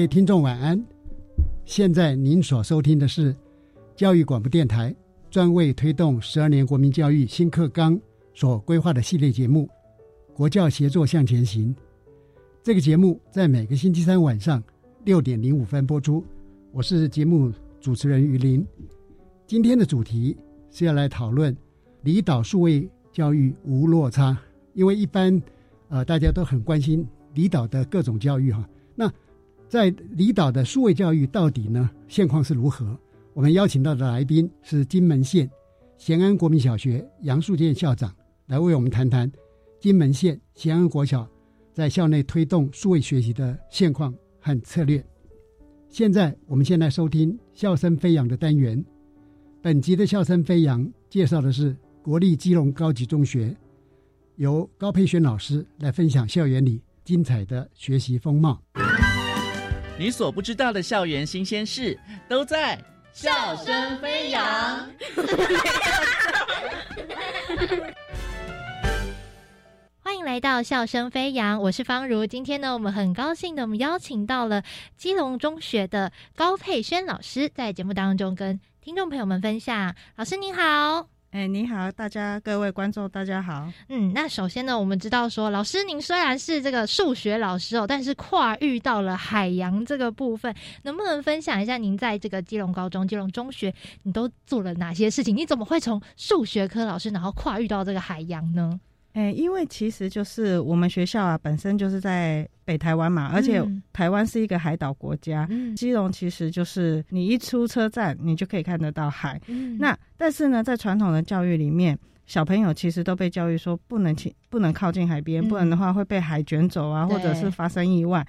位听众晚安，现在您所收听的是教育广播电台专为推动十二年国民教育新课纲所规划的系列节目《国教协作向前行》。这个节目在每个星期三晚上六点零五分播出。我是节目主持人于林。今天的主题是要来讨论离岛数位教育无落差，因为一般呃大家都很关心离岛的各种教育哈。那在离岛的数位教育到底呢现况是如何？我们邀请到的来宾是金门县咸安国民小学杨树建校长，来为我们谈谈金门县咸安国小在校内推动数位学习的现况和策略。现在我们先来收听“笑声飞扬”的单元。本集的“笑声飞扬”介绍的是国立基隆高级中学，由高佩轩老师来分享校园里精彩的学习风貌。你所不知道的校园新鲜事，都在笑声飞扬。欢迎来到笑声飞扬，我是方如。今天呢，我们很高兴的，我们邀请到了基隆中学的高佩轩老师，在节目当中跟听众朋友们分享。老师您好。哎，你好，大家各位观众，大家好。嗯，那首先呢，我们知道说，老师您虽然是这个数学老师哦，但是跨遇到了海洋这个部分，能不能分享一下您在这个基隆高中、基隆中学，你都做了哪些事情？你怎么会从数学科老师，然后跨遇到这个海洋呢？哎，因为其实就是我们学校啊，本身就是在北台湾嘛，而且台湾是一个海岛国家，基隆其实就是你一出车站，你就可以看得到海。那但是呢，在传统的教育里面，小朋友其实都被教育说不能亲，不能靠近海边，不然的话会被海卷走啊，或者是发生意外。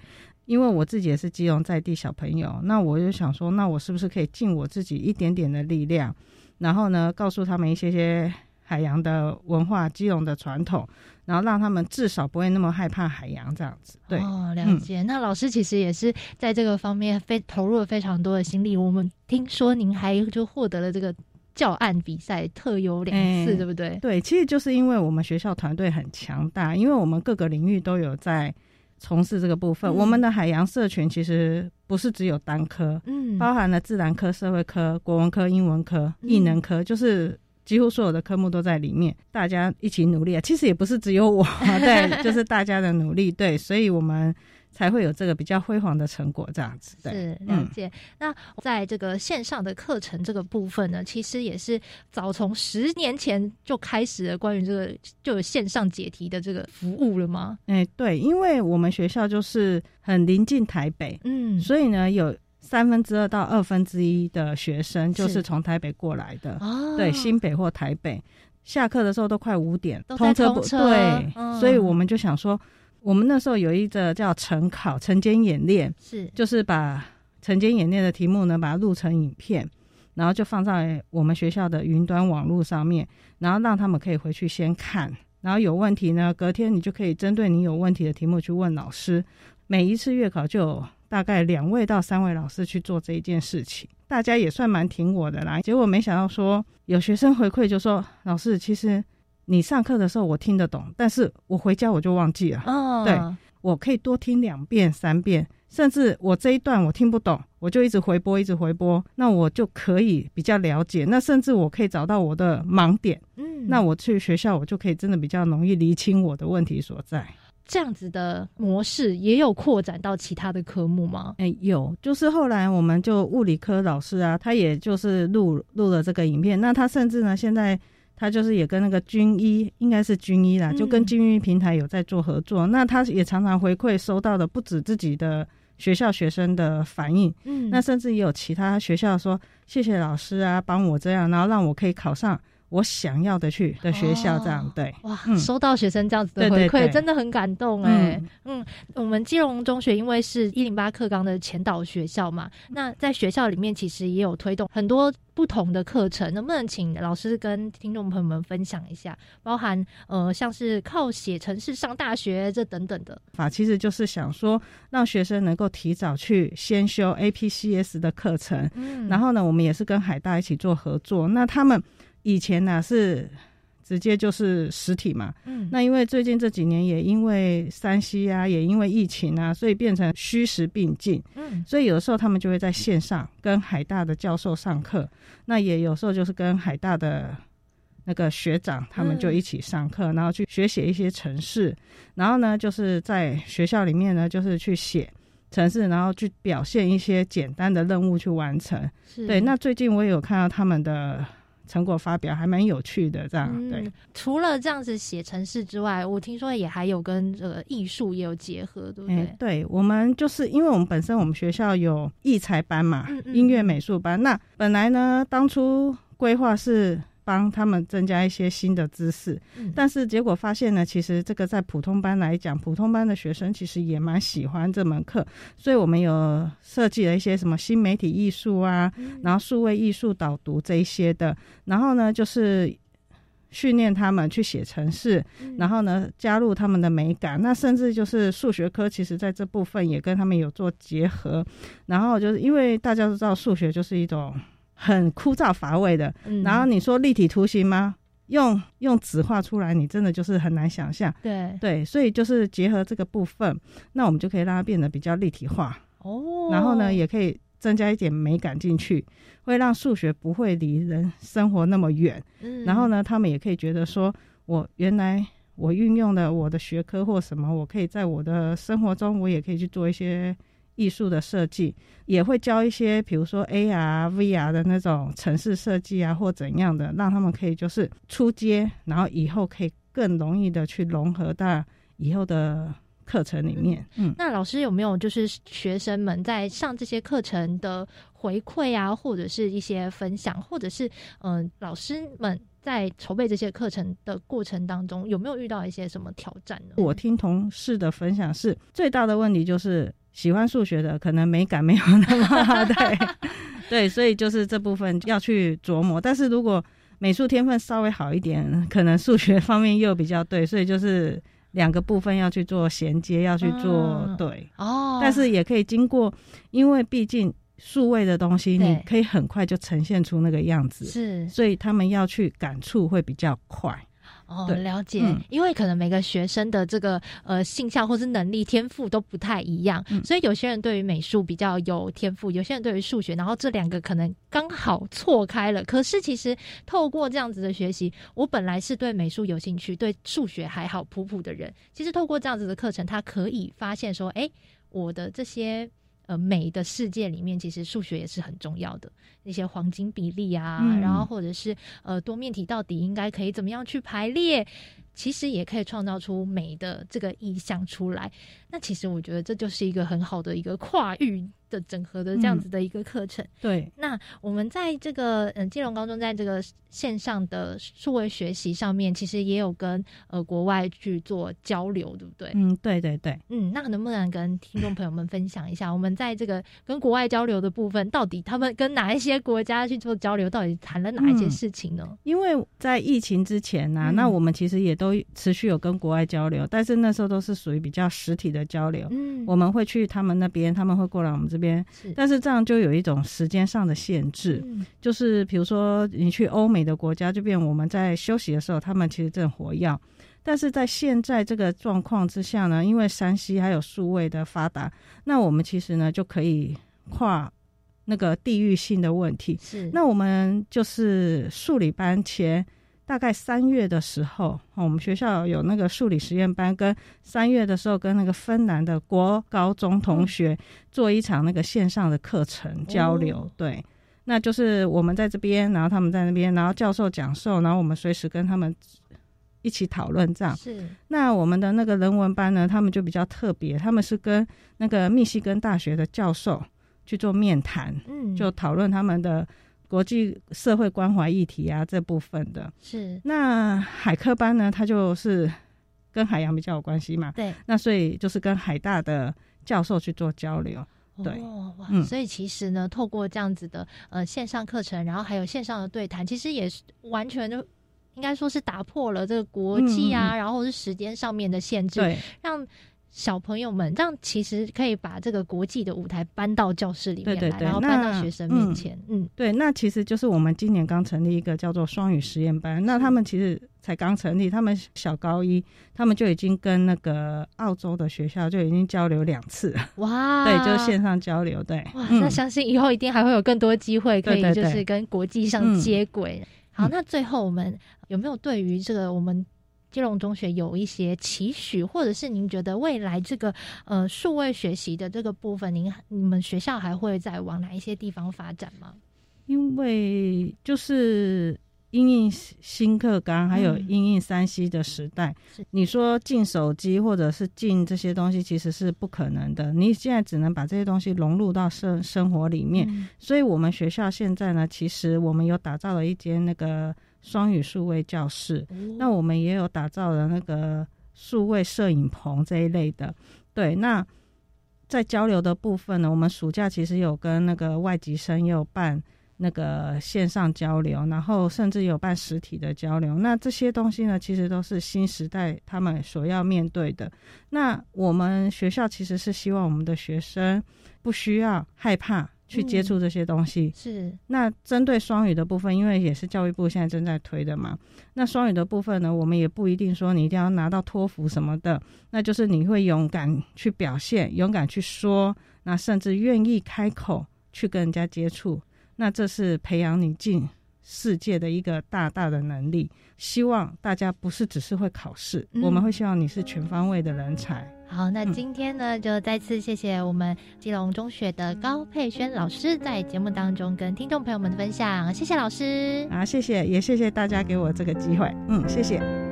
因为我自己也是基隆在地小朋友，那我就想说，那我是不是可以尽我自己一点点的力量，然后呢，告诉他们一些些。海洋的文化，基隆的传统，然后让他们至少不会那么害怕海洋这样子。对，哦，了解。那老师其实也是在这个方面非投入了非常多的心力。我们听说您还就获得了这个教案比赛特优两次，对不对？对，其实就是因为我们学校团队很强大，因为我们各个领域都有在从事这个部分。我们的海洋社群其实不是只有单科，嗯，包含了自然科、社会科、国文科、英文科、艺能科，就是。几乎所有的科目都在里面，大家一起努力啊！其实也不是只有我，对，就是大家的努力，对，所以我们才会有这个比较辉煌的成果，这样子。是了解。那在这个线上的课程这个部分呢，其实也是早从十年前就开始了，关于这个就有线上解题的这个服务了吗？哎，对，因为我们学校就是很临近台北，嗯，所以呢有。三分之二到二分之一的学生就是从台北过来的，对，新北或台北，下课的时候都快五点，通车不对，所以我们就想说，我们那时候有一个叫晨考晨间演练，是，就是把晨间演练的题目呢，把它录成影片，然后就放在我们学校的云端网络上面，然后让他们可以回去先看，然后有问题呢，隔天你就可以针对你有问题的题目去问老师，每一次月考就有。大概两位到三位老师去做这一件事情，大家也算蛮挺我的啦。结果没想到说有学生回馈就说：“老师，其实你上课的时候我听得懂，但是我回家我就忘记了。”哦，对，我可以多听两遍、三遍，甚至我这一段我听不懂，我就一直回播、一直回播，那我就可以比较了解。那甚至我可以找到我的盲点，嗯，那我去学校，我就可以真的比较容易厘清我的问题所在。这样子的模式也有扩展到其他的科目吗？哎，有，就是后来我们就物理科老师啊，他也就是录录了这个影片，那他甚至呢，现在。他就是也跟那个军医，应该是军医啦，就跟军医平台有在做合作。那他也常常回馈收到的不止自己的学校学生的反应，嗯，那甚至也有其他学校说谢谢老师啊，帮我这样，然后让我可以考上。我想要的去的学校，这样对哇，收到学生这样子的回馈，真的很感动哎。嗯，我们基隆中学因为是一零八课纲的前导学校嘛，那在学校里面其实也有推动很多不同的课程，能不能请老师跟听众朋友们分享一下？包含呃，像是靠写程式上大学这等等的。啊其实就是想说，让学生能够提早去先修 APCS 的课程，嗯，然后呢，我们也是跟海大一起做合作，那他们。以前呢是直接就是实体嘛，嗯，那因为最近这几年也因为山西啊，也因为疫情啊，所以变成虚实并进，嗯，所以有的时候他们就会在线上跟海大的教授上课，那也有时候就是跟海大的那个学长他们就一起上课，然后去学写一些程式，然后呢就是在学校里面呢就是去写程式，然后去表现一些简单的任务去完成，对。那最近我也有看到他们的。成果发表还蛮有趣的，这样对。除了这样子写城市之外，我听说也还有跟这个艺术也有结合，对不对？对，我们就是因为我们本身我们学校有艺才班嘛，音乐美术班。那本来呢，当初规划是。帮他们增加一些新的知识，但是结果发现呢，其实这个在普通班来讲，普通班的学生其实也蛮喜欢这门课，所以我们有设计了一些什么新媒体艺术啊，然后数位艺术导读这一些的，然后呢就是训练他们去写程式，然后呢加入他们的美感，那甚至就是数学科，其实在这部分也跟他们有做结合，然后就是因为大家都知道数学就是一种。很枯燥乏味的，然后你说立体图形吗？用用纸画出来，你真的就是很难想象。对对，所以就是结合这个部分，那我们就可以让它变得比较立体化哦。然后呢，也可以增加一点美感进去，会让数学不会离人生活那么远。嗯，然后呢，他们也可以觉得说，我原来我运用了我的学科或什么，我可以在我的生活中，我也可以去做一些。艺术的设计也会教一些，比如说 AR、VR 的那种城市设计啊，或怎样的，让他们可以就是出街，然后以后可以更容易的去融合到以后的课程里面。嗯，那老师有没有就是学生们在上这些课程的回馈啊，或者是一些分享，或者是嗯，老师们在筹备这些课程的过程当中，有没有遇到一些什么挑战呢？我听同事的分享是，最大的问题就是。喜欢数学的可能美感没有那么对，对，所以就是这部分要去琢磨。但是如果美术天分稍微好一点，可能数学方面又比较对，所以就是两个部分要去做衔接，要去做对哦。但是也可以经过，因为毕竟数位的东西，你可以很快就呈现出那个样子，是，所以他们要去感触会比较快。哦，了解，因为可能每个学生的这个呃性向或是能力天赋都不太一样，所以有些人对于美术比较有天赋，有些人对于数学，然后这两个可能刚好错开了。可是其实透过这样子的学习，我本来是对美术有兴趣，对数学还好普普的人，其实透过这样子的课程，他可以发现说，哎，我的这些。呃，美的世界里面，其实数学也是很重要的。那些黄金比例啊，然后或者是呃多面体到底应该可以怎么样去排列，其实也可以创造出美的这个意象出来。那其实我觉得这就是一个很好的一个跨域。的整合的这样子的一个课程，对。那我们在这个嗯金融高中在这个线上的数位学习上面，其实也有跟呃国外去做交流，对不对？嗯，对对对。嗯，那能不能跟听众朋友们分享一下，我们在这个跟国外交流的部分，到底他们跟哪一些国家去做交流，到底谈了哪一些事情呢？因为在疫情之前呢，那我们其实也都持续有跟国外交流，但是那时候都是属于比较实体的交流。嗯，我们会去他们那边，他们会过来我们这。边，但是这样就有一种时间上的限制，就是比如说你去欧美的国家，就变我们在休息的时候，他们其实正活跃。但是在现在这个状况之下呢，因为山西还有数位的发达，那我们其实呢就可以跨那个地域性的问题。是，那我们就是数理班前大概三月的时候，我们学校有那个数理实验班，跟三月的时候跟那个芬兰的国高中同学做一场那个线上的课程交流。对，那就是我们在这边，然后他们在那边，然后教授讲授，然后我们随时跟他们。一起讨论这样，是那我们的那个人文班呢？他们就比较特别，他们是跟那个密西根大学的教授去做面谈，嗯，就讨论他们的国际社会关怀议题啊这部分的。是那海科班呢？它就是跟海洋比较有关系嘛，对。那所以就是跟海大的教授去做交流，对。哇，所以其实呢，透过这样子的呃线上课程，然后还有线上的对谈，其实也是完全就。应该说是打破了这个国际啊，然后是时间上面的限制，让小朋友们这样其实可以把这个国际的舞台搬到教室里面来，然后搬到学生面前。嗯，对，那其实就是我们今年刚成立一个叫做双语实验班，那他们其实才刚成立，他们小高一，他们就已经跟那个澳洲的学校就已经交流两次。哇，对，就是线上交流，对。哇，那相信以后一定还会有更多机会可以就是跟国际上接轨。好，那最后我们有没有对于这个我们基隆中学有一些期许，或者是您觉得未来这个呃数位学习的这个部分，您你们学校还会再往哪一些地方发展吗？因为就是。因应新课纲，还有因应山西的时代，你说进手机或者是进这些东西，其实是不可能的。你现在只能把这些东西融入到生生活里面。所以，我们学校现在呢，其实我们有打造了一间那个双语数位教室，那我们也有打造了那个数位摄影棚这一类的。对，那在交流的部分呢，我们暑假其实有跟那个外籍生也有办。那个线上交流，然后甚至有办实体的交流，那这些东西呢，其实都是新时代他们所要面对的。那我们学校其实是希望我们的学生不需要害怕去接触这些东西。是。那针对双语的部分，因为也是教育部现在正在推的嘛，那双语的部分呢，我们也不一定说你一定要拿到托福什么的，那就是你会勇敢去表现，勇敢去说，那甚至愿意开口去跟人家接触。那这是培养你进世界的一个大大的能力。希望大家不是只是会考试，我们会希望你是全方位的人才。好，那今天呢，就再次谢谢我们基隆中学的高佩轩老师在节目当中跟听众朋友们的分享。谢谢老师啊，谢谢，也谢谢大家给我这个机会。嗯，谢谢。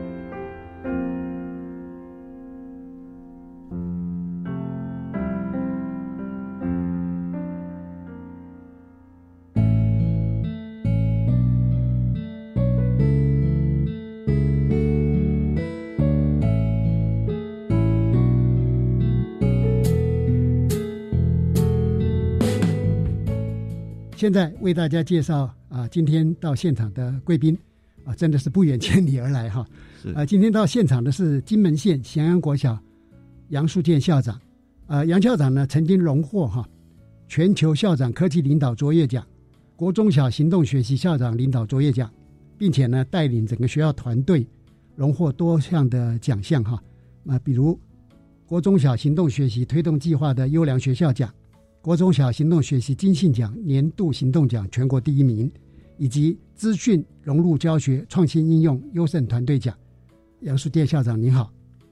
现在为大家介绍啊，今天到现场的贵宾啊，真的是不远千里而来哈。是啊，今天到现场的是金门县咸安国小杨树建校长。呃，杨校长呢曾经荣获哈全球校长科技领导卓越奖、国中小行动学习校长领导卓越奖，并且呢带领整个学校团队荣获多项的奖项哈。啊，比如国中小行动学习推动计划的优良学校奖。国中小行动学习金信奖年度行动奖全国第一名，以及资讯融入教学创新应用优胜团队奖。杨树店校长您好，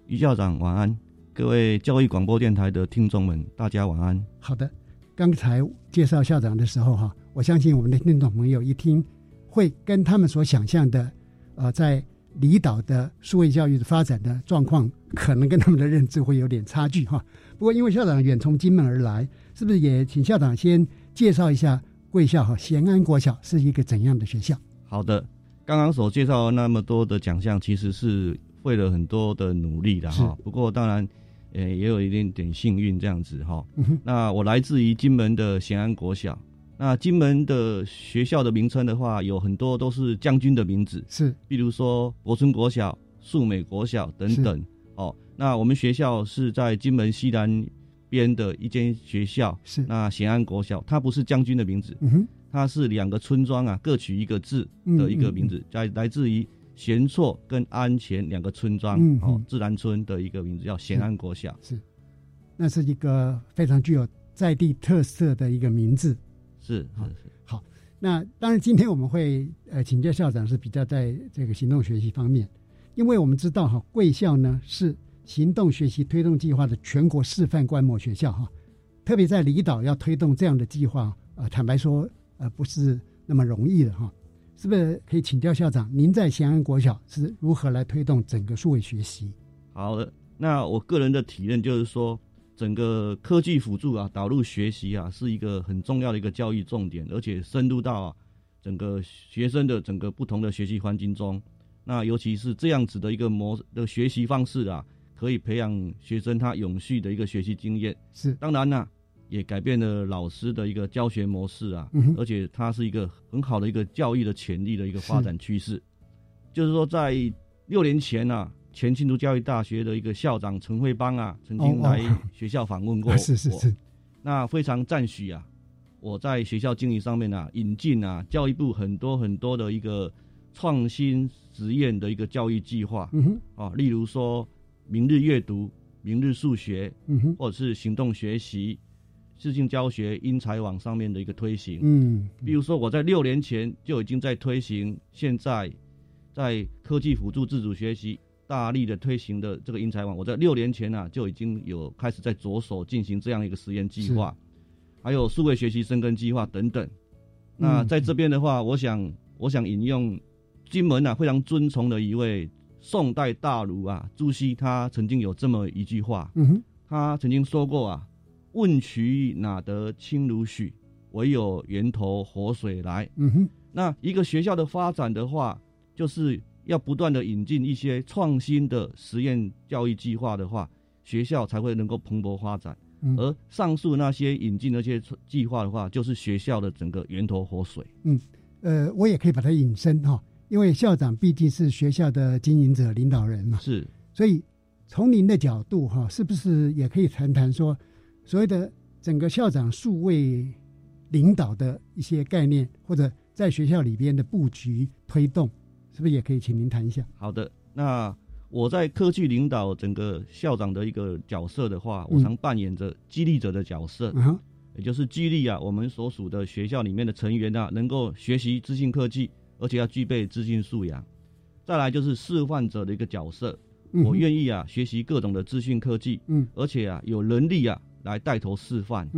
于校长晚安，各位教育广播电台的听众们，大家晚安。好的，刚才介绍校长的时候哈，我相信我们的听众朋友一听，会跟他们所想象的，呃，在离岛的数位教育的发展的状况，可能跟他们的认知会有点差距哈。不过因为校长远从金门而来。是不是也请校长先介绍一下贵校哈咸安国小是一个怎样的学校？好的，刚刚所介绍那么多的奖项，其实是费了很多的努力的哈。不过当然，呃，也有一点点幸运这样子哈。那我来自于金门的咸安国小，那金门的学校的名称的话，有很多都是将军的名字，是，比如说国春国小、树美国小等等。哦，那我们学校是在金门西南。边的一间学校是。那咸安国小，它不是将军的名字，嗯哼，它是两个村庄啊，各取一个字的一个名字，在来自于咸错跟安前两个村庄，哦，自然村的一个名字叫咸安国小，是，那是一个非常具有在地特色的一个名字，是是是。好，那当然今天我们会呃请教校长是比较在这个行动学习方面，因为我们知道哈贵校呢是行动学习推动计划的全国示范观摩学校哈，特别在离岛要推动这样的计划，呃，坦白说呃不是那么容易的哈。是不是可以请教校长？您在咸安国小是如何来推动整个数位学习？好的，那我个人的体验就是说，整个科技辅助啊，导入学习啊，是一个很重要的一个教育重点，而且深入到整个学生的整个不同的学习环境中。那尤其是这样子的一个模的学习方式啊，可以培养学生他永续的一个学习经验。是，当然呢。也改变了老师的一个教学模式啊，而且它是一个很好的一个教育的潜力的一个发展趋势。就是说，在六年前呢，前庆都教育大学的一个校长陈慧邦啊，曾经来学校访问过 我，是是是，那非常赞许啊。我在学校经营上面啊，引进啊教育部很多很多的一个创新实验的一个教育计划，啊，例如说明日阅读、明日数学，嗯哼，或者是行动学习。视性教学英才网上面的一个推行，嗯，比如说我在六年前就已经在推行，现在在科技辅助自主学习大力的推行的这个英才网，我在六年前呢就已经有开始在着手进行这样一个实验计划，还有数位学习生根计划等等。那在这边的话，我想我想引用金门啊非常尊崇的一位宋代大儒啊朱熹，他曾经有这么一句话，嗯哼，他曾经说过啊。问渠哪得清如许？唯有源头活水来。嗯哼，那一个学校的发展的话，就是要不断的引进一些创新的实验教育计划的话，学校才会能够蓬勃发展。而上述那些引进那些计划的话，就是学校的整个源头活水。嗯，呃，我也可以把它引申哈，因为校长毕竟是学校的经营者、领导人嘛。是，所以从您的角度哈，是不是也可以谈谈说？所谓的整个校长数位领导的一些概念，或者在学校里边的布局推动，是不是也可以请您谈一下？好的，那我在科技领导整个校长的一个角色的话，我常扮演着激励者的角色，也就是激励啊我们所属的学校里面的成员啊，能够学习资讯科技，而且要具备资讯素养。再来就是示范者的一个角色，我愿意啊学习各种的资讯科技，嗯，而且啊有能力啊。来带头示范。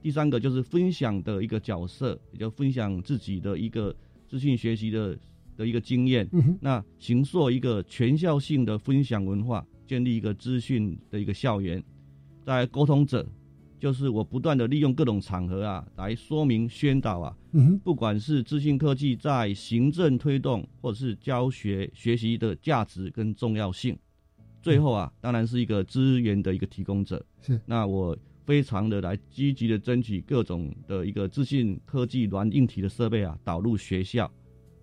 第三个就是分享的一个角色，也就分享自己的一个资讯学习的的一个经验。那形塑一个全校性的分享文化，建立一个资讯的一个校园。在沟通者，就是我不断的利用各种场合啊，来说明宣导啊。嗯。不管是资讯科技在行政推动，或者是教学学习的价值跟重要性。最后啊，当然是一个资源的一个提供者。是。那我。非常的来积极的争取各种的一个资讯科技软硬体的设备啊，导入学校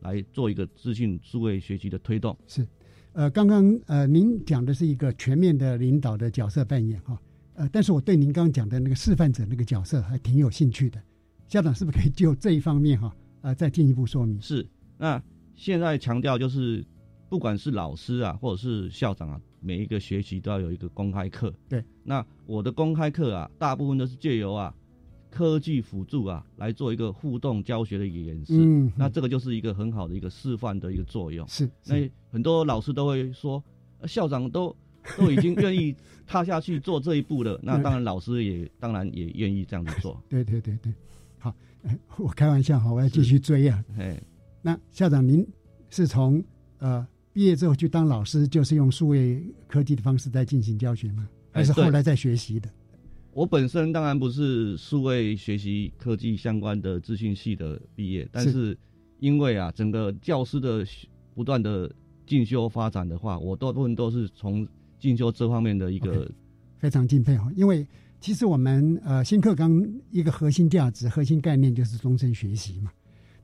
来做一个资讯数位学习的推动。是，呃，刚刚呃您讲的是一个全面的领导的角色扮演哈，呃，但是我对您刚刚讲的那个示范者那个角色还挺有兴趣的，校长是不是可以就这一方面哈，呃，再进一步说明？是，那现在强调就是，不管是老师啊，或者是校长啊。每一个学期都要有一个公开课。对，那我的公开课啊，大部分都是借由啊科技辅助啊来做一个互动教学的一个演示。嗯，那这个就是一个很好的一个示范的一个作用。是，那很多老师都会说，校长都 都已经愿意踏下去做这一步了，那当然老师也当然也愿意这样子做。对对对对，好，我开玩笑哈，我要继续追啊。哎，那校长您是从呃。毕业之后去当老师，就是用数位科技的方式在进行教学吗？还是后来在学习的？我本身当然不是数位学习科技相关的资讯系的毕业，但是因为啊，整个教师的不断的进修发展的话，我大部分都是从进修这方面的一个非常敬佩哈。因为其实我们呃新课纲一个核心价值、核心概念就是终身学习嘛。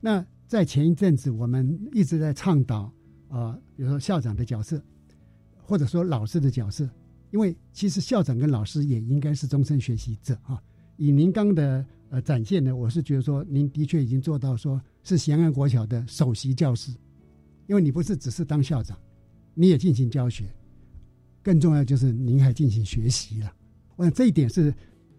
那在前一阵子，我们一直在倡导。啊，比如说校长的角色，或者说老师的角色，因为其实校长跟老师也应该是终身学习者啊。以您刚的呃展现呢，我是觉得说您的确已经做到说是咸安国小的首席教师，因为你不是只是当校长，你也进行教学，更重要就是您还进行学习了。我想这一点是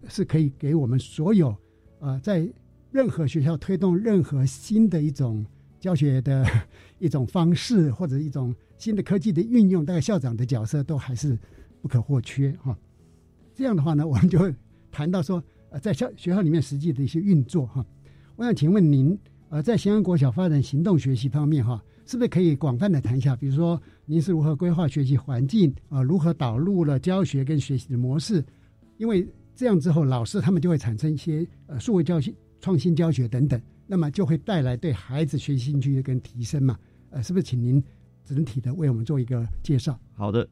是可以给我们所有呃在任何学校推动任何新的一种教学的 一种方式或者一种新的科技的运用，大概校长的角色都还是不可或缺哈。这样的话呢，我们就会谈到说呃在校学校里面实际的一些运作哈。我想请问您呃在咸阳国小发展行动学习方面哈。是不是可以广泛的谈一下？比如说，您是如何规划学习环境啊？如何导入了教学跟学习的模式？因为这样之后，老师他们就会产生一些呃数位教学、创新教学等等，那么就会带来对孩子学习兴趣跟提升嘛？呃，是不是请您整体的为我们做一个介绍？好的，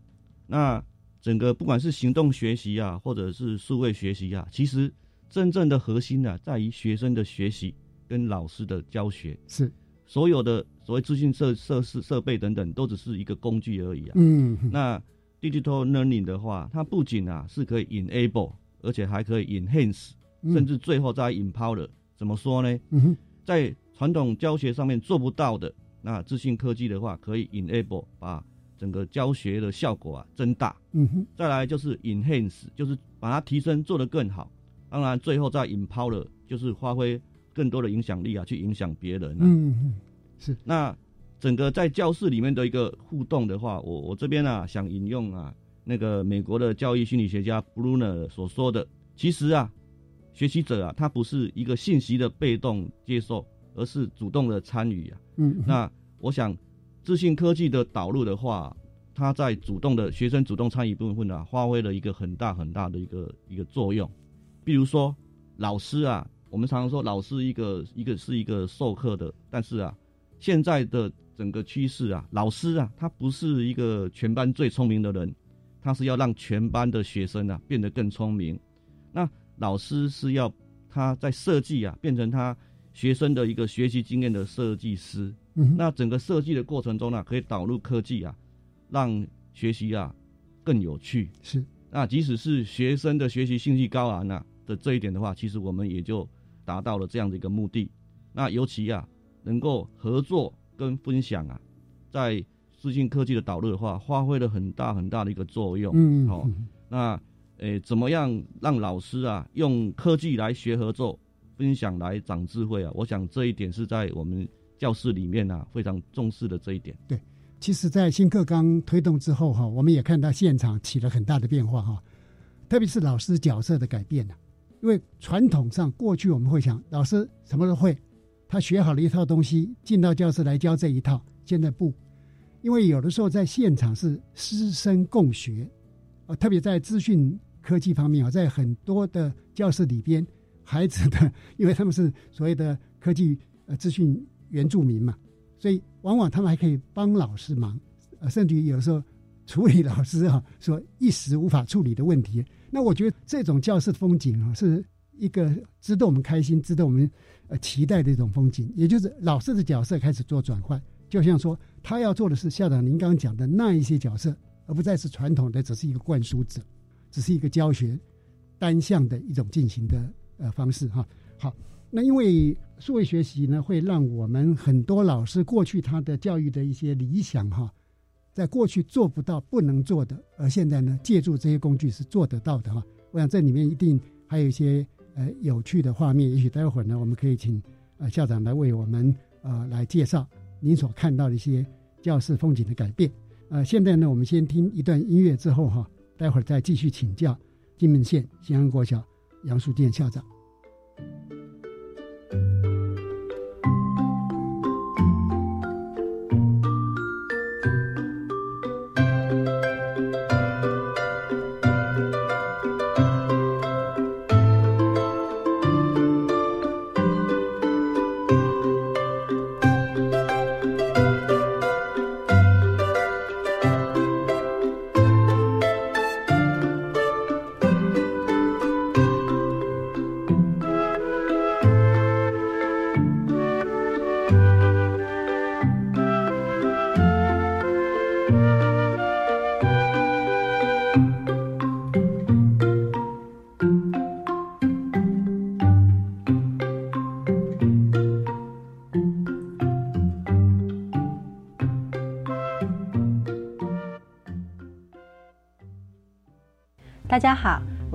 那整个不管是行动学习啊，或者是数位学习啊，其实真正的核心呢，在于学生的学习跟老师的教学是。所有的所谓资讯设设施设备等等，都只是一个工具而已啊。嗯。那 digital learning 的话，它不仅啊是可以 enable，而且还可以 enhance，甚至最后再 empower。怎么说呢？嗯在传统教学上面做不到的，那资讯科技的话，可以 enable，把整个教学的效果啊增大。嗯哼。再来就是 enhance，就是把它提升，做得更好。当然，最后再 empower，就是发挥。更多的影响力啊，去影响别人。嗯，是。那整个在教室里面的一个互动的话，我我这边啊，想引用啊，那个美国的教育心理学家 Bruner 所说的，其实啊，学习者啊，他不是一个信息的被动接受，而是主动的参与啊。嗯。那我想，资讯科技的导入的话，他在主动的学生主动参与部分啊，发挥了一个很大很大的一个一个作用。比如说，老师啊。我们常常说，老师一个一个是一个授课的，但是啊，现在的整个趋势啊，老师啊，他不是一个全班最聪明的人，他是要让全班的学生啊变得更聪明。那老师是要他在设计啊，变成他学生的一个学习经验的设计师。嗯，那整个设计的过程中呢，可以导入科技啊，让学习啊更有趣。是，那即使是学生的学习兴趣高昂啊的这一点的话，其实我们也就。达到了这样的一个目的，那尤其啊，能够合作跟分享啊，在资讯科技的导入的话，发挥了很大很大的一个作用。嗯，好，那诶，怎么样让老师啊用科技来学合作、分享来长智慧啊？我想这一点是在我们教室里面啊非常重视的这一点。对，其实，在新课纲推动之后哈，我们也看到现场起了很大的变化哈，特别是老师角色的改变呢。因为传统上过去我们会想，老师什么都会，他学好了一套东西，进到教室来教这一套。现在不，因为有的时候在现场是师生共学，啊，特别在资讯科技方面啊，在很多的教室里边，孩子的，因为他们是所谓的科技呃资讯原住民嘛，所以往往他们还可以帮老师忙，呃，甚至于有时候处理老师啊说一时无法处理的问题。那我觉得这种教室风景啊，是一个值得我们开心、值得我们呃期待的一种风景。也就是老师的角色开始做转换，就像说他要做的是校长您刚刚讲的那一些角色，而不再是传统的只是一个灌输者，只是一个教学单向的一种进行的呃方式哈。好，那因为数位学习呢，会让我们很多老师过去他的教育的一些理想哈。在过去做不到、不能做的，而现在呢，借助这些工具是做得到的哈。我想这里面一定还有一些呃有趣的画面，也许待会儿呢，我们可以请呃校长来为我们呃来介绍您所看到的一些教室风景的改变。呃，现在呢，我们先听一段音乐之后哈，待会儿再继续请教金门县新安国小杨树建校长。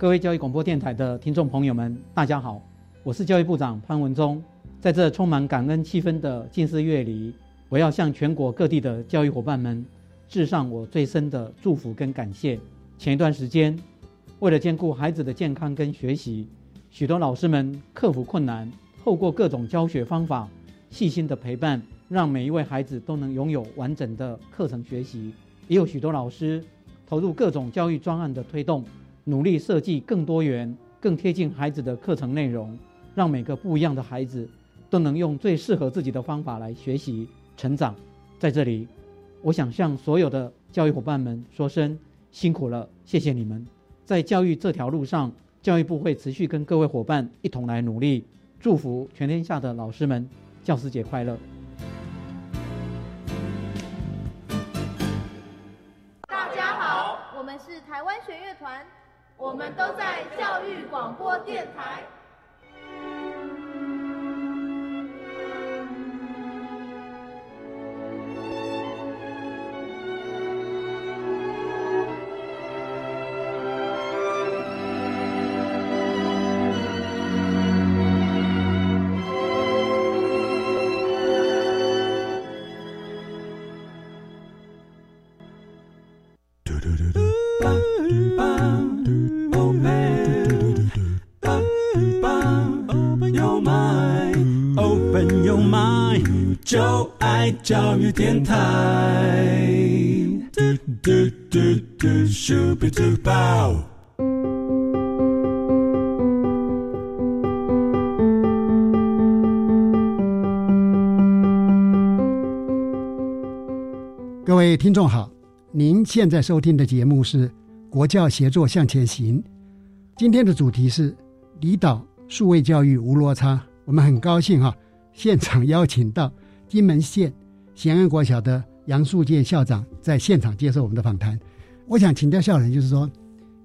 各位教育广播电台的听众朋友们，大家好，我是教育部长潘文忠。在这充满感恩气氛的近四月里，我要向全国各地的教育伙伴们致上我最深的祝福跟感谢。前一段时间，为了兼顾孩子的健康跟学习，许多老师们克服困难，透过各种教学方法，细心的陪伴，让每一位孩子都能拥有完整的课程学习。也有许多老师投入各种教育专案的推动。努力设计更多元、更贴近孩子的课程内容，让每个不一样的孩子都能用最适合自己的方法来学习成长。在这里，我想向所有的教育伙伴们说声辛苦了，谢谢你们！在教育这条路上，教育部会持续跟各位伙伴一同来努力，祝福全天下的老师们教师节快乐！大家好，我们是台湾弦乐团。我们都在教育广播电台。教育电台嘟嘟嘟嘟。各位听众好，您现在收听的节目是《国教协作向前行》，今天的主题是离岛数位教育无落差。我们很高兴哈，现场邀请到金门县。咸安国小的杨树建校长在现场接受我们的访谈。我想请教校长，就是说，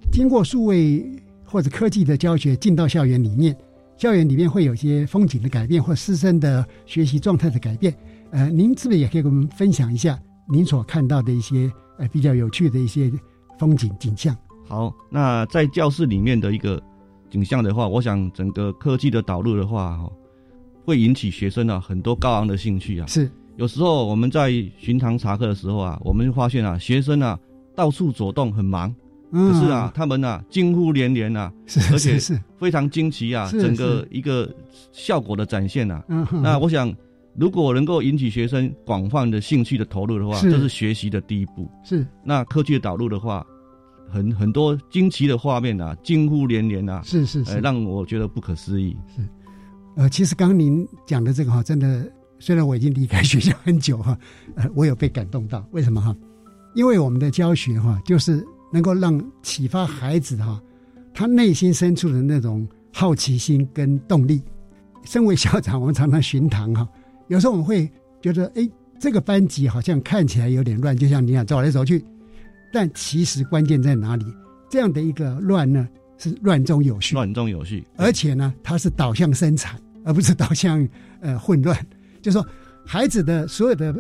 经过数位或者科技的教学进到校园里面，校园里面会有一些风景的改变，或师生的学习状态的改变。呃，您是不是也可以跟我们分享一下您所看到的一些呃比较有趣的一些风景景象？好，那在教室里面的一个景象的话，我想整个科技的导入的话，哈，会引起学生啊很多高昂的兴趣啊。是。有时候我们在巡堂查课的时候啊，我们发现啊，学生啊到处走动很忙，可是啊，他们啊惊呼连连啊，而且是非常惊奇啊，整个一个效果的展现啊。那我想，如果能够引起学生广泛的兴趣的投入的话，这是学习的第一步。是那科技的导入的话，很很多惊奇的画面啊，惊呼连连啊，是是是，让我觉得不可思议。是，呃，其实刚刚您讲的这个哈，真的。虽然我已经离开学校很久哈，呃，我有被感动到。为什么哈？因为我们的教学哈，就是能够让启发孩子哈，他内心深处的那种好奇心跟动力。身为校长，我们常常巡堂哈，有时候我们会觉得，哎，这个班级好像看起来有点乱，就像你讲走来走去，但其实关键在哪里？这样的一个乱呢，是乱中有序，乱中有序，而且呢，它是导向生产，而不是导向呃混乱。就说孩子的所有的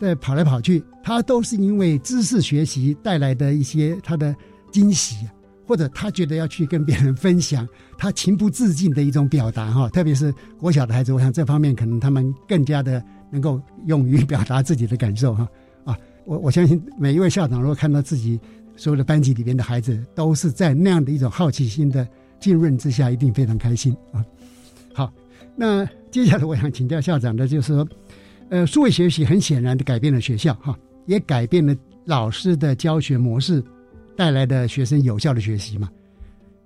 在跑来跑去，他都是因为知识学习带来的一些他的惊喜，或者他觉得要去跟别人分享，他情不自禁的一种表达哈。特别是国小的孩子，我想这方面可能他们更加的能够勇于表达自己的感受哈。啊，我我相信每一位校长如果看到自己所有的班级里边的孩子都是在那样的一种好奇心的浸润之下，一定非常开心啊。好，那。接下来我想请教校长的，就是说，呃，数位学习很显然的改变了学校，哈，也改变了老师的教学模式，带来的学生有效的学习嘛。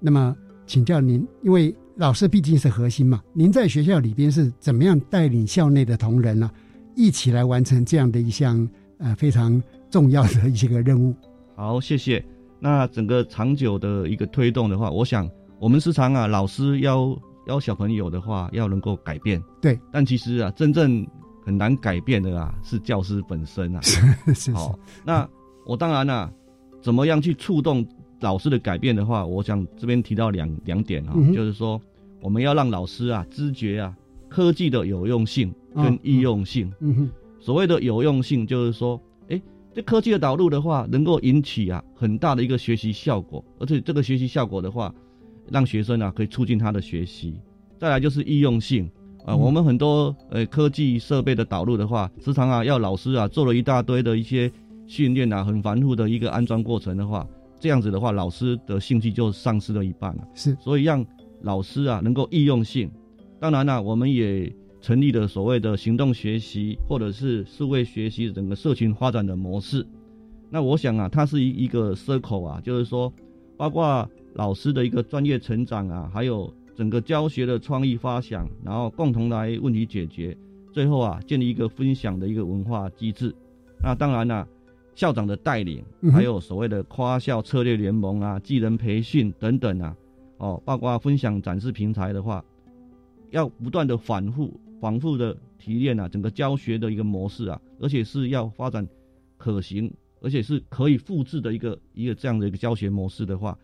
那么，请教您，因为老师毕竟是核心嘛，您在学校里边是怎么样带领校内的同仁呢，一起来完成这样的一项呃非常重要的一些个任务？好，谢谢。那整个长久的一个推动的话，我想我们时常啊，老师要要小朋友的话，要能够改变。对。但其实啊，真正很难改变的啊，是教师本身啊。是是。好，那我当然啊，怎么样去触动老师的改变的话，我想这边提到两两点啊，就是说我们要让老师啊知觉啊科技的有用性跟易用性。嗯哼。所谓的有用性，就是说。这科技的导入的话，能够引起啊很大的一个学习效果，而且这个学习效果的话，让学生啊可以促进他的学习。再来就是易用性啊，我们很多呃科技设备的导入的话，时常啊要老师啊做了一大堆的一些训练啊，很繁复的一个安装过程的话，这样子的话，老师的兴趣就丧失了一半了。是，所以让老师啊能够易用性。当然了，我们也。成立了所谓的行动学习，或者是数位学习整个社群发展的模式，那我想啊，它是一一个 circle 啊，就是说，包括老师的一个专业成长啊，还有整个教学的创意发想，然后共同来问题解决，最后啊，建立一个分享的一个文化机制。那当然了，校长的带领，还有所谓的夸校策略联盟啊、技能培训等等啊，哦，包括分享展示平台的话，要不断的反复。反复的提炼啊，整个教学的一个模式啊，而且是要发展可行，而且是可以复制的一个一个这样的一个教学模式的话，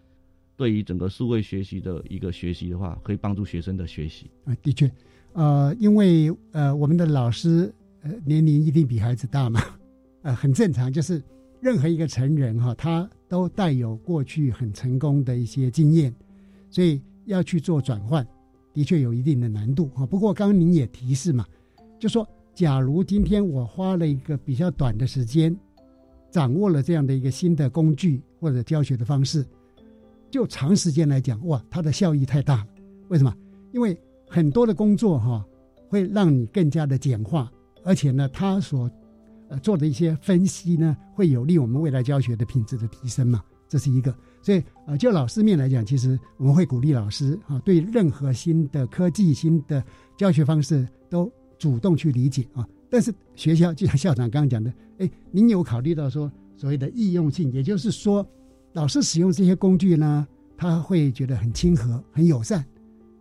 对于整个数位学习的一个学习的话，可以帮助学生的学习啊。的确，呃，因为呃，我们的老师呃年龄一定比孩子大嘛，呃，很正常，就是任何一个成人哈，他都带有过去很成功的一些经验，所以要去做转换。的确有一定的难度哈，不过刚刚您也提示嘛，就说假如今天我花了一个比较短的时间，掌握了这样的一个新的工具或者教学的方式，就长时间来讲，哇，它的效益太大了。为什么？因为很多的工作哈，会让你更加的简化，而且呢，它所呃做的一些分析呢，会有利我们未来教学的品质的提升嘛。这是一个，所以呃，就老师面来讲，其实我们会鼓励老师啊，对任何新的科技、新的教学方式都主动去理解啊。但是学校就像校长刚刚讲的，哎，您有考虑到说所谓的易用性，也就是说，老师使用这些工具呢，他会觉得很亲和、很友善、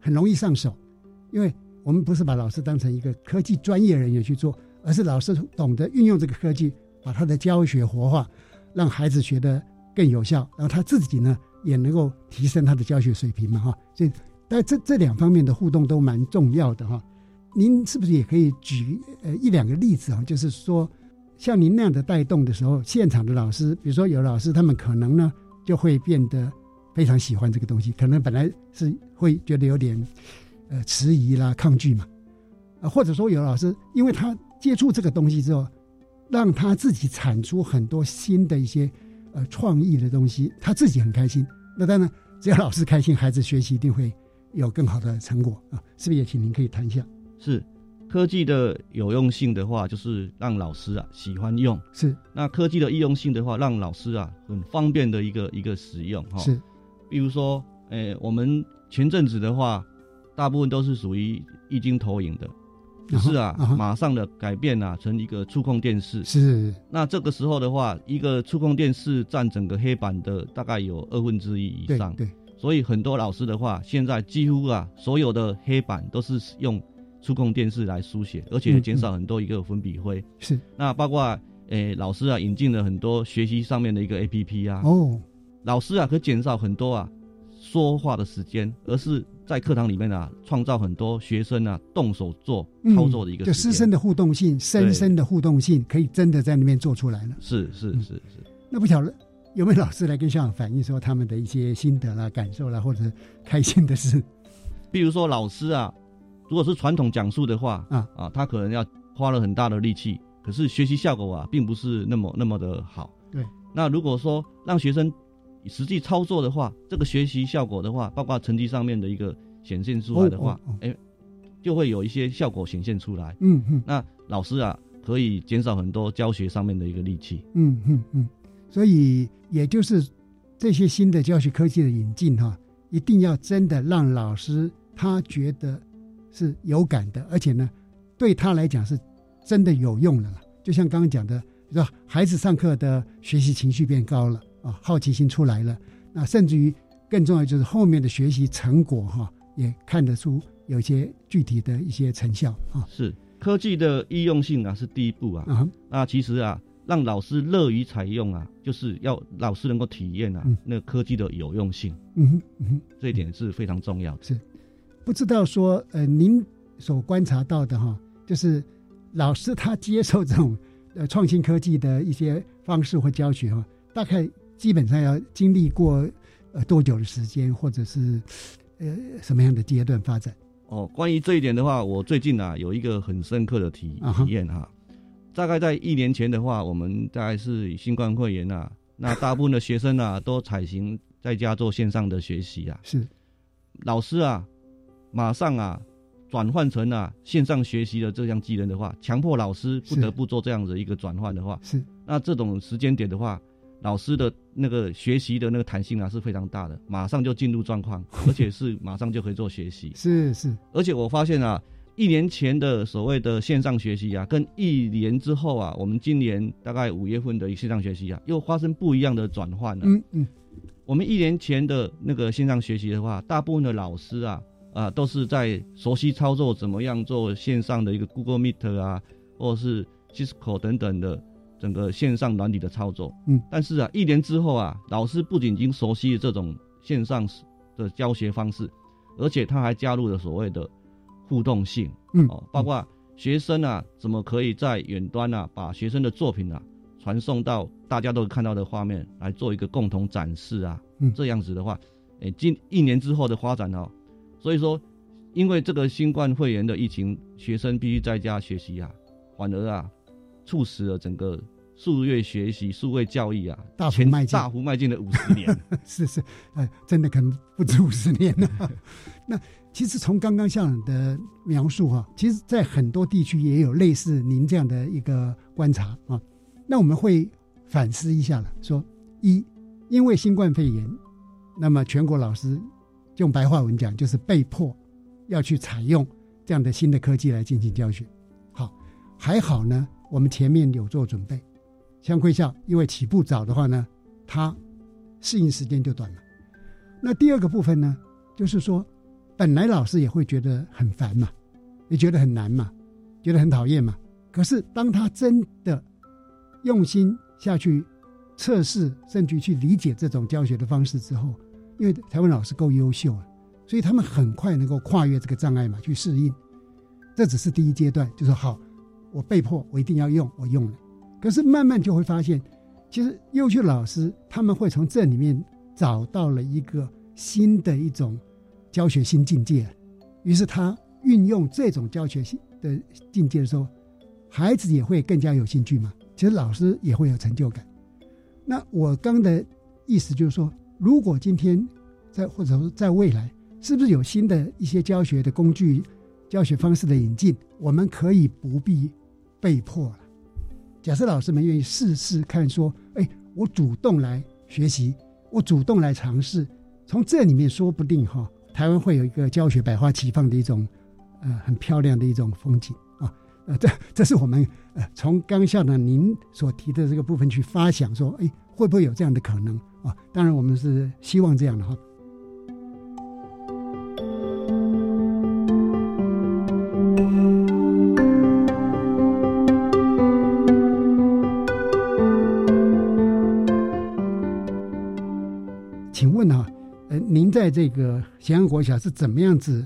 很容易上手，因为我们不是把老师当成一个科技专业人员去做，而是老师懂得运用这个科技，把他的教学活化，让孩子学的。更有效，然后他自己呢也能够提升他的教学水平嘛哈，所以但这这两方面的互动都蛮重要的哈。您是不是也可以举呃一两个例子啊？就是说像您那样的带动的时候，现场的老师，比如说有老师他们可能呢就会变得非常喜欢这个东西，可能本来是会觉得有点呃迟疑啦、抗拒嘛，啊或者说有老师因为他接触这个东西之后，让他自己产出很多新的一些。呃，创意的东西，他自己很开心。那当然，只要老师开心，孩子学习一定会有更好的成果啊！是不是也请您可以谈一下？是科技的有用性的话，就是让老师啊喜欢用；是那科技的易用性的话，让老师啊很方便的一个一个使用哈。是，比如说，诶，我们前阵子的话，大部分都是属于易经投影的。是啊，马上的改变啊，成一个触控电视。是。那这个时候的话，一个触控电视占整个黑板的大概有二分之一以上。对。所以很多老师的话，现在几乎啊，所有的黑板都是用触控电视来书写，而且减少很多一个粉笔灰。是。那包括诶，老师啊，引进了很多学习上面的一个 A P P 啊。哦。老师啊，可减少很多啊说话的时间，而是。在课堂里面啊，创造很多学生啊动手做操作的一个，就师生的互动性、深深的互动性，可以真的在那边做出来了。是是是是。那不晓得有没有老师来跟校长反映说他们的一些心得啦、感受啦，或者开心的事？比如说老师啊，如果是传统讲述的话啊啊，他可能要花了很大的力气，可是学习效果啊，并不是那么那么的好。对。那如果说让学生。实际操作的话，这个学习效果的话，包括成绩上面的一个显现出来的话，哎，就会有一些效果显现出来。嗯嗯。那老师啊，可以减少很多教学上面的一个力气。嗯嗯嗯。所以，也就是这些新的教学科技的引进哈，一定要真的让老师他觉得是有感的，而且呢，对他来讲是真的有用的了。就像刚刚讲的，说孩子上课的学习情绪变高了。啊，好奇心出来了。那甚至于更重要就是后面的学习成果哈，也看得出有一些具体的一些成效啊。是科技的易用性啊，是第一步啊。那其实啊，让老师乐于采用啊，就是要老师能够体验啊，那科技的有用性。嗯哼，嗯哼，这一点是非常重要的。是不知道说呃，您所观察到的哈，就是老师他接受这种呃创新科技的一些方式或教学哈，大概基本上要经历过呃多久的时间，或者是呃什么样的阶段发展？哦，关于这一点的话，我最近啊有一个很深刻的体体验哈。大概在一年前的话，我们大概是新冠肺炎啊，那大部分的学生啊都采行在家做线上的学习啊。是，老师啊，马上啊转换成啊线上学习的这项技能的话，强迫老师不得不做这样子一个转换的话，是。那这种时间点的话，老师的那个学习的那个弹性啊是非常大的，马上就进入状况，而且是马上就可以做学习。是是，而且我发现啊。一年前的所谓的线上学习啊，跟一年之后啊，我们今年大概五月份的线上学习啊，又发生不一样的转换了。嗯嗯，我们一年前的那个线上学习的话，大部分的老师啊啊都是在熟悉操作怎么样做线上的一个 Google Meet 啊，或者是 Cisco 等等的整个线上软体的操作。嗯，但是啊，一年之后啊，老师不仅已经熟悉这种线上的教学方式，而且他还加入了所谓的。互动性，嗯，哦，包括学生啊，怎么可以在远端啊，把学生的作品啊传送到大家都看到的画面来做一个共同展示啊，嗯，这样子的话，诶，今一年之后的发展哦，所以说，因为这个新冠肺炎的疫情，学生必须在家学习啊，反而啊，促使了整个数月学习、数位教育啊，大幅迈进，大幅迈进了五十年，是 是，哎，真的可能不止五十年了，那。其实从刚刚校长的描述哈，其实在很多地区也有类似您这样的一个观察啊。那我们会反思一下了，说一，因为新冠肺炎，那么全国老师用白话文讲就是被迫要去采用这样的新的科技来进行教学。好，还好呢，我们前面有做准备。像贵校因为起步早的话呢，它适应时间就短了。那第二个部分呢，就是说。本来老师也会觉得很烦嘛，也觉得很难嘛，觉得很讨厌嘛。可是当他真的用心下去测试，甚至去理解这种教学的方式之后，因为台湾老师够优秀了，所以他们很快能够跨越这个障碍嘛，去适应。这只是第一阶段，就说好，我被迫我一定要用，我用了。可是慢慢就会发现，其实优秀老师他们会从这里面找到了一个新的一种。教学新境界，于是他运用这种教学新的境界的时候，孩子也会更加有兴趣嘛。其实老师也会有成就感。那我刚的意思就是说，如果今天在或者说在未来，是不是有新的一些教学的工具、教学方式的引进，我们可以不必被迫了。假设老师们愿意试试看，说：“哎，我主动来学习，我主动来尝试，从这里面说不定哈。”台湾会有一个教学百花齐放的一种，呃，很漂亮的一种风景啊，呃，这这是我们呃从刚校长您所提的这个部分去发想，说，哎，会不会有这样的可能啊？当然，我们是希望这样的哈。请问啊？您在这个咸阳国小是怎么样子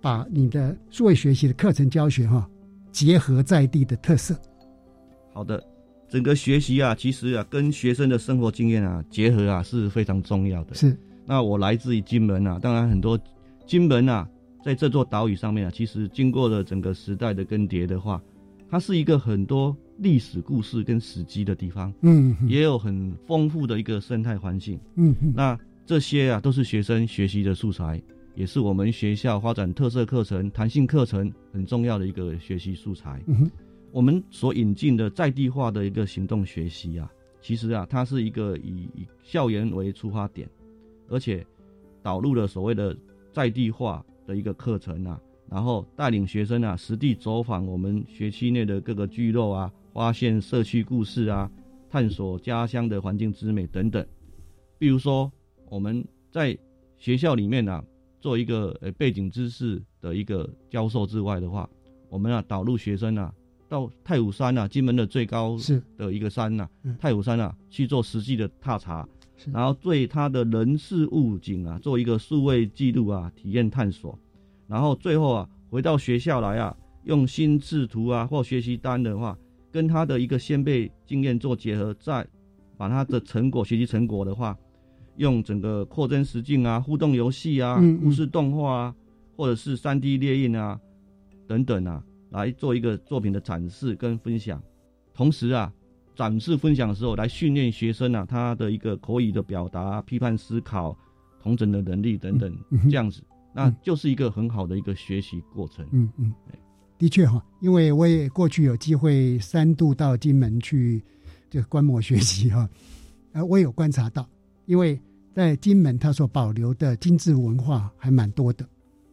把你的数位学习的课程教学哈结合在地的特色？好的，整个学习啊，其实啊跟学生的生活经验啊结合啊是非常重要的。是，那我来自于金门啊，当然很多金门啊在这座岛屿上面啊，其实经过了整个时代的更迭的话，它是一个很多历史故事跟史迹的地方。嗯，也有很丰富的一个生态环境。嗯，那。这些啊，都是学生学习的素材，也是我们学校发展特色课程、弹性课程很重要的一个学习素材。我们所引进的在地化的一个行动学习啊，其实啊，它是一个以以校园为出发点，而且导入了所谓的在地化的一个课程啊，然后带领学生啊实地走访我们学期内的各个聚落啊，发现社区故事啊，探索家乡的环境之美等等。比如说我们在学校里面啊，做一个呃背景知识的一个教授之外的话，我们啊导入学生啊到太武山啊，金门的最高的一个山呐，太武山啊去做实际的踏查，然后对他的人事物景啊做一个数位记录啊体验探索，然后最后啊回到学校来啊，用心智图啊或学习单的话，跟他的一个先辈经验做结合，再把他的成果学习成果的话。用整个扩增实境啊、互动游戏啊、故事动画啊，或者是三 D 列印啊等等啊，来做一个作品的展示跟分享。同时啊，展示分享的时候，来训练学生啊他的一个口语的表达、批判思考、同整的能力等等，这样子，那就是一个很好的一个学习过程。嗯嗯，的确哈，因为我也过去有机会三度到金门去这观摩学习哈，呃，我有观察到，因为。在金门，他所保留的精致文化还蛮多的，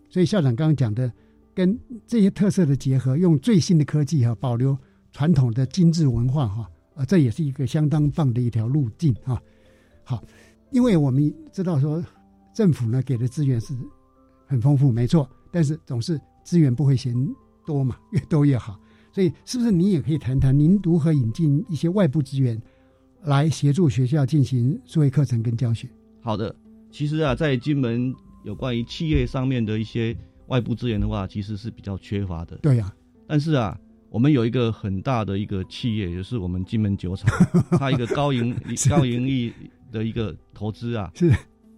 所以校长刚刚讲的，跟这些特色的结合，用最新的科技哈，保留传统的精致文化哈，啊，这也是一个相当棒的一条路径哈。好，因为我们知道说，政府呢给的资源是很丰富，没错，但是总是资源不会嫌多嘛，越多越好。所以，是不是你也可以谈谈您如何引进一些外部资源，来协助学校进行数位课程跟教学？好的，其实啊，在金门有关于企业上面的一些外部资源的话，其实是比较缺乏的。对呀，但是啊，我们有一个很大的一个企业，就是我们金门酒厂，它一个高盈 高盈利的一个投资啊，是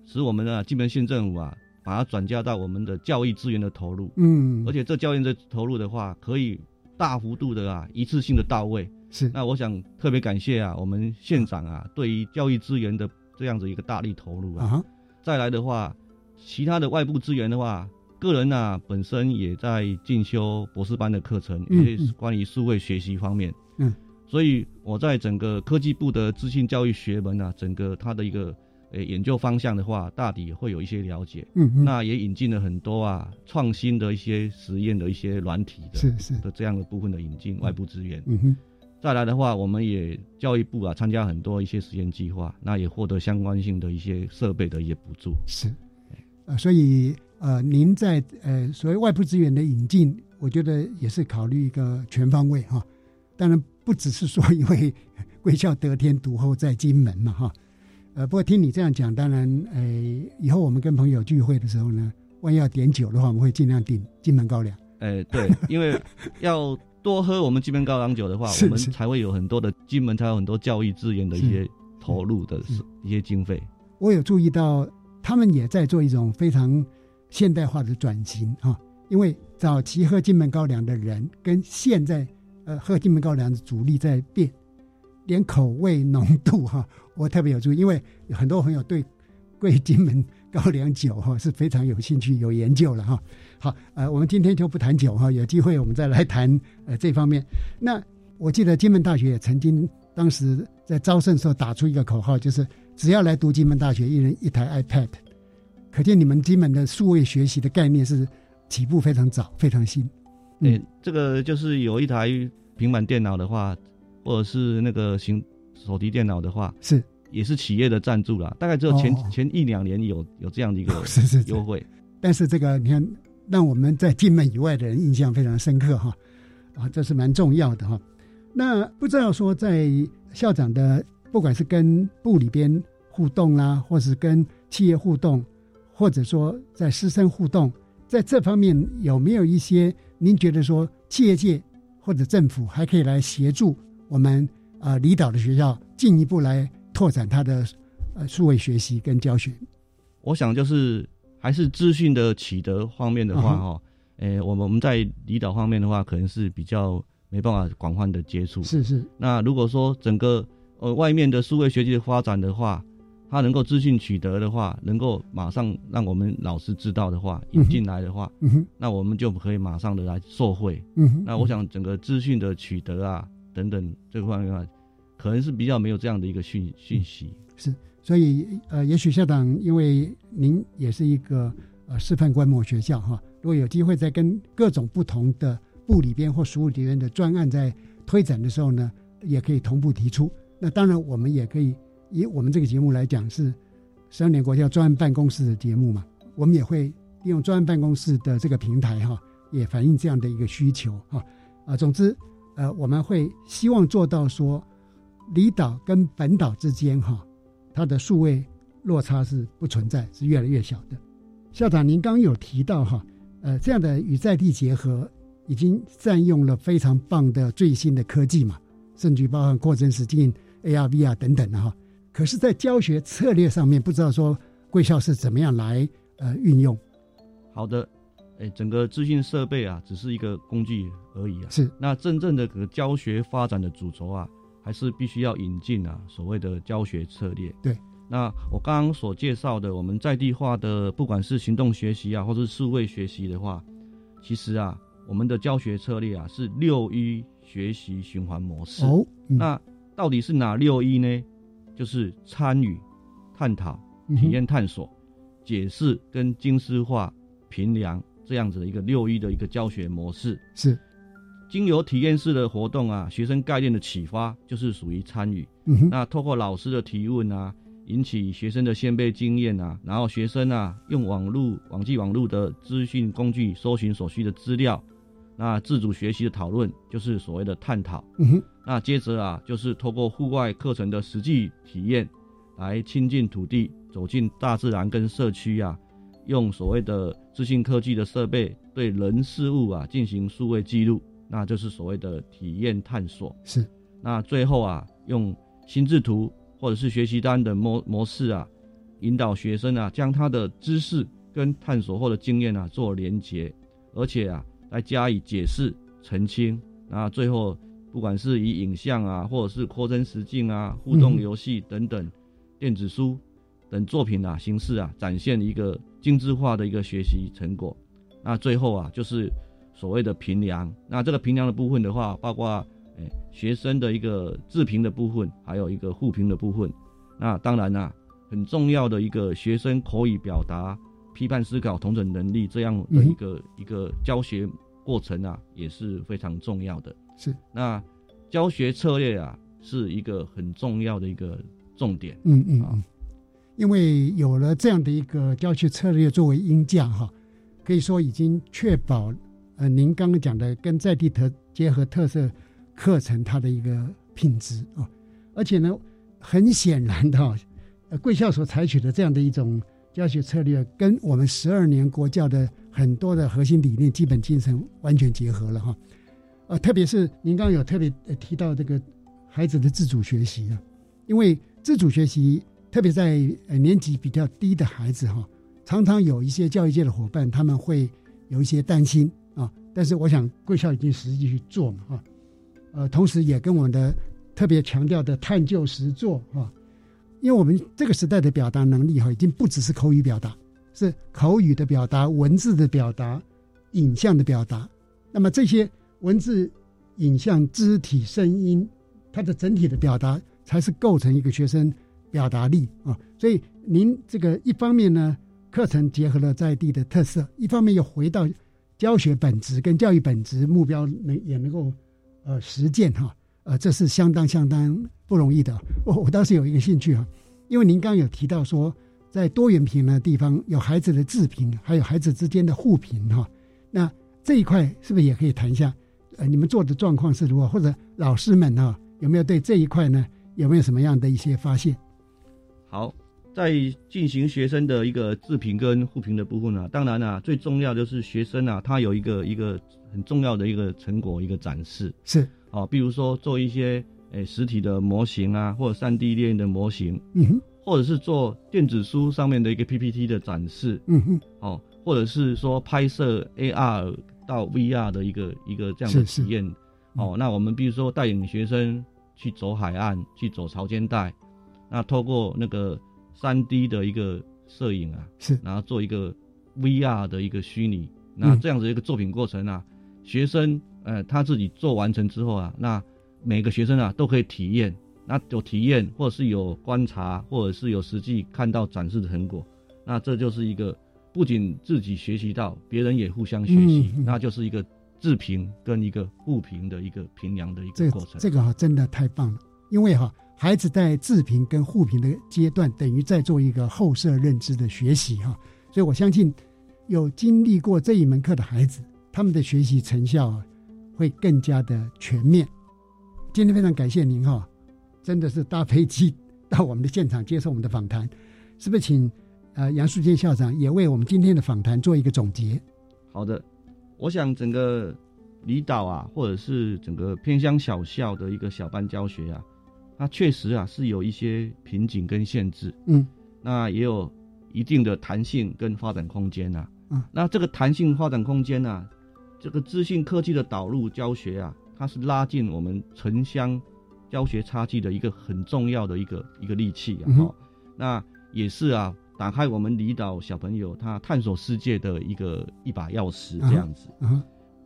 使我们啊金门县政府啊把它转嫁到我们的教育资源的投入。嗯，而且这教育的投入的话，可以大幅度的啊一次性的到位。是，那我想特别感谢啊我们县长啊对于教育资源的。这样子一个大力投入啊，再来的话，其他的外部资源的话，个人呢本身也在进修博士班的课程，也是关于数位学习方面。嗯，所以我在整个科技部的资讯教育学门啊，整个它的一个呃研究方向的话，大抵会有一些了解。嗯嗯，那也引进了很多啊创新的一些实验的一些软体的，是是的这样的部分的引进外部资源。嗯哼。再来的话，我们也教育部啊参加很多一些实验计划，那也获得相关性的一些设备的一些补助。是，呃，所以呃，您在呃所谓外部资源的引进，我觉得也是考虑一个全方位哈。当然不只是说因为 贵校得天独厚在金门嘛哈。呃，不过听你这样讲，当然呃，以后我们跟朋友聚会的时候呢，万一要点酒的话，我们会尽量点金门高粱。哎，对，因为要。多喝我们金门高粱酒的话，我们才会有很多的金门才有很多教育资源的一些投入的一些经费。我有注意到，他们也在做一种非常现代化的转型啊。因为早期喝金门高粱的人，跟现在呃喝金门高粱的主力在变，连口味浓度哈，我特别有注意，因为很多朋友对贵金门高粱酒哈是非常有兴趣、有研究了哈。好，呃，我们今天就不谈酒哈，有机会我们再来谈呃这方面。那我记得金门大学也曾经当时在招生时候打出一个口号，就是只要来读金门大学，一人一台 iPad。可见你们金门的数位学习的概念是起步非常早，非常新。对，这个就是有一台平板电脑的话，或者是那个行手提电脑的话，是也是企业的赞助啦。大概只有前前一两年有有这样的一个 是是优惠，但是这个你看。让我们在金门以外的人印象非常深刻哈，啊，这是蛮重要的哈。那不知道说在校长的，不管是跟部里边互动啦，或是跟企业互动，或者说在师生互动，在这方面有没有一些您觉得说企业界或者政府还可以来协助我们啊离岛的学校进一步来拓展它的呃数位学习跟教学？我想就是。还是资讯的取得方面的话，哈，诶，我们我们在离岛方面的话，可能是比较没办法广泛的接触。是是。那如果说整个呃外面的数位学习的发展的话，它能够资讯取得的话，能够马上让我们老师知道的话，引进来的话，那我们就可以马上的来受惠。嗯。那我想整个资讯的取得啊等等这个方面啊，可能是比较没有这样的一个讯讯息。是。所以，呃，也许校长，因为您也是一个呃示范观摩学校哈，如果有机会再跟各种不同的部里边或属务里边的专案在推展的时候呢，也可以同步提出。那当然，我们也可以以我们这个节目来讲，是十二年国家专案办公室的节目嘛，我们也会利用专案办公室的这个平台哈，也反映这样的一个需求哈啊。总之，呃，我们会希望做到说，离岛跟本岛之间哈，它的数位落差是不存在，是越来越小的。校长，您刚有提到哈，呃，这样的与在地结合，已经占用了非常棒的最新的科技嘛，甚至包含扩增实境、AR、VR 等等的哈。可是，在教学策略上面，不知道说贵校是怎么样来呃运用。好的，哎，整个资讯设备啊，只是一个工具而已啊。是。那真正的个教学发展的主轴啊，还是必须要引进啊所谓的教学策略。对。那我刚刚所介绍的，我们在地化的，不管是行动学习啊，或者是数位学习的话，其实啊，我们的教学策略啊是六一学习循环模式。哦。那到底是哪六一呢？就是参与、探讨、体验、探索、解释跟精细化评量这样子的一个六一的一个教学模式。是，经由体验式的活动啊，学生概念的启发就是属于参与。嗯那透过老师的提问啊，引起学生的先辈经验啊，然后学生啊用网络、网际网络的资讯工具搜寻所需的资料。那自主学习的讨论就是所谓的探讨。那接着啊，就是透过户外课程的实际体验，来亲近土地，走进大自然跟社区啊，用所谓的资讯科技的设备对人事物啊进行数位记录，那就是所谓的体验探索。是。那最后啊，用心智图或者是学习单的模模式啊，引导学生啊，将他的知识跟探索后的经验啊做连结，而且啊。来加以解释、澄清，那最后不管是以影像啊，或者是扩增实境啊、互动游戏等等、电子书等作品啊形式啊，展现一个精致化的一个学习成果。那最后啊，就是所谓的评量。那这个评量的部分的话，包括诶学生的一个自评的部分，还有一个互评的部分。那当然啦，很重要的一个学生口语表达。批判思考、同等能力这样的一个一个教学过程啊，也是非常重要的。是那教学策略啊，是一个很重要的一个重点。嗯嗯嗯，因为有了这样的一个教学策略作为音架哈，可以说已经确保呃您刚刚讲的跟在地特结合特色课程它的一个品质啊，而且呢，很显然的哈，呃贵校所采取的这样的一种。教学策略跟我们十二年国教的很多的核心理念、基本精神完全结合了哈，呃，特别是您刚刚有特别提到这个孩子的自主学习啊，因为自主学习，特别在年级比较低的孩子哈，常常有一些教育界的伙伴他们会有一些担心啊，但是我想贵校已经实际去做嘛哈，呃，同时也跟我们的特别强调的探究实做哈。因为我们这个时代的表达能力哈，已经不只是口语表达，是口语的表达、文字的表达、影像的表达。那么这些文字、影像、肢体、声音，它的整体的表达，才是构成一个学生表达力啊。所以您这个一方面呢，课程结合了在地的特色，一方面又回到教学本质跟教育本质目标能也能够呃实践哈。呃，这是相当相当不容易的。我我倒是有一个兴趣啊，因为您刚刚有提到说，在多元评的地方有孩子的自评，还有孩子之间的互评哈。那这一块是不是也可以谈一下？呃，你们做的状况是如何？或者老师们哈有没有对这一块呢？有没有什么样的一些发现？好，在进行学生的一个自评跟互评的部分呢，当然啊，最重要就是学生啊，他有一个一个很重要的一个成果一个展示是。哦，比如说做一些诶实体的模型啊，或者三 D 列印的模型，嗯哼，或者是做电子书上面的一个 PPT 的展示，嗯哼，哦，或者是说拍摄 AR 到 VR 的一个一个这样的体验，哦，那我们比如说带领学生去走海岸，去走潮间带，那透过那个三 D 的一个摄影啊，是，然后做一个 VR 的一个虚拟，那这样子一个作品过程啊，学生。呃，他自己做完成之后啊，那每个学生啊都可以体验，那有体验或者是有观察，或者是有实际看到展示的成果，那这就是一个不仅自己学习到，别人也互相学习，那就是一个自评跟一个互评的一个评量的一个过程。这个哈真的太棒了，因为哈孩子在自评跟互评的阶段，等于在做一个后设认知的学习哈。所以我相信，有经历过这一门课的孩子，他们的学习成效会更加的全面。今天非常感谢您哈，真的是搭飞机到我们的现场接受我们的访谈，是不是？请呃杨树坚校长也为我们今天的访谈做一个总结。好的，我想整个离岛啊，或者是整个偏乡小校的一个小班教学啊。它确实啊是有一些瓶颈跟限制，嗯，那也有一定的弹性跟发展空间呐，嗯，那这个弹性发展空间呢，这个资讯科技的导入教学啊，它是拉近我们城乡教学差距的一个很重要的一个一个利器啊，哦，那也是啊，打开我们离岛小朋友他探索世界的一个一把钥匙这样子。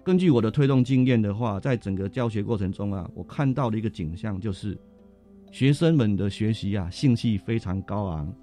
根据我的推动经验的话，在整个教学过程中啊，我看到的一个景象就是。学生们的学习啊，兴趣非常高昂，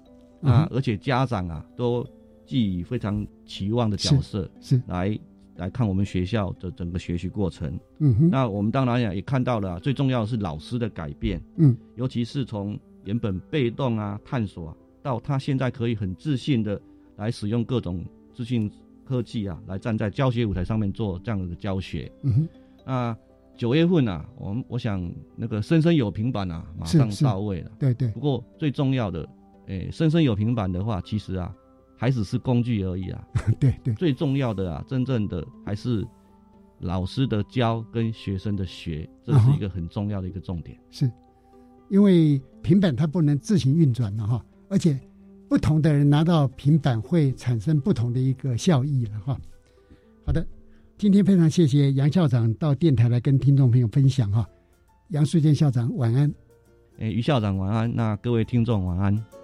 啊，而且家长啊都寄予非常期望的角色，是。来来看我们学校的整个学习过程。嗯哼，那我们当然也也看到了，最重要的是老师的改变。嗯，尤其是从原本被动啊探索，到他现在可以很自信的来使用各种资讯科技啊，来站在教学舞台上面做这样的教学。嗯哼，那。九月份啊，我们我想那个生生有平板啊，马上到位了。对对。不过最重要的，诶，生生有平板的话，其实啊，还只是工具而已啊。对对。最重要的啊，真正的还是老师的教跟学生的学，这是一个很重要的一个重点。是，因为平板它不能自行运转了哈，而且不同的人拿到平板会产生不同的一个效益了哈。好的。今天非常谢谢杨校长到电台来跟听众朋友分享哈，杨树建校长晚安，哎，于校长晚安，那各位听众晚安。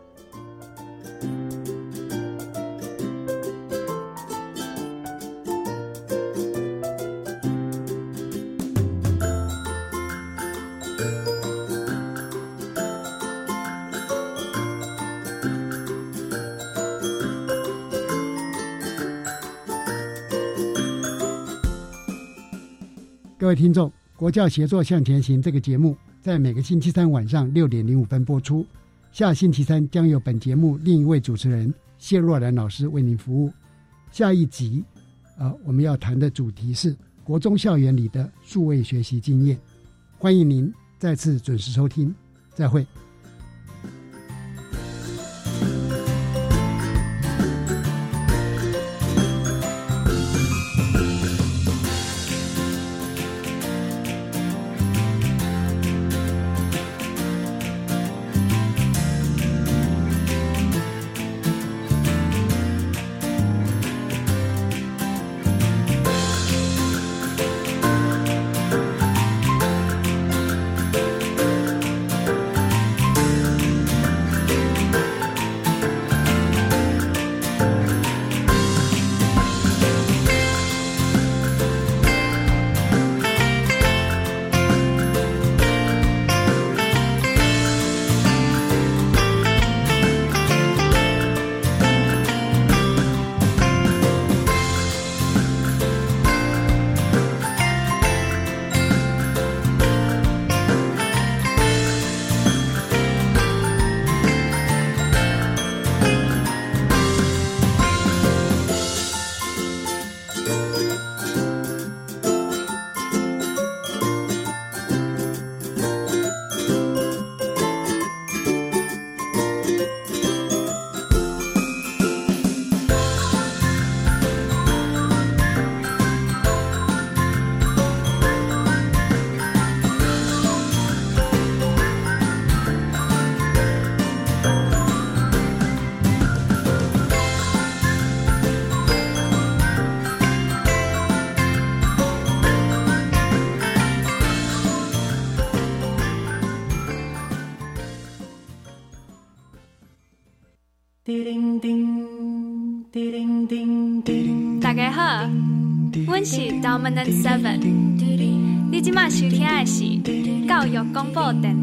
听众，《国教协作向前行》这个节目在每个星期三晚上六点零五分播出。下星期三将由本节目另一位主持人谢若兰老师为您服务。下一集，啊，我们要谈的主题是国中校园里的数位学习经验。欢迎您再次准时收听，再会。是 Dominant Seven，你今麦收听的是教育广播电台。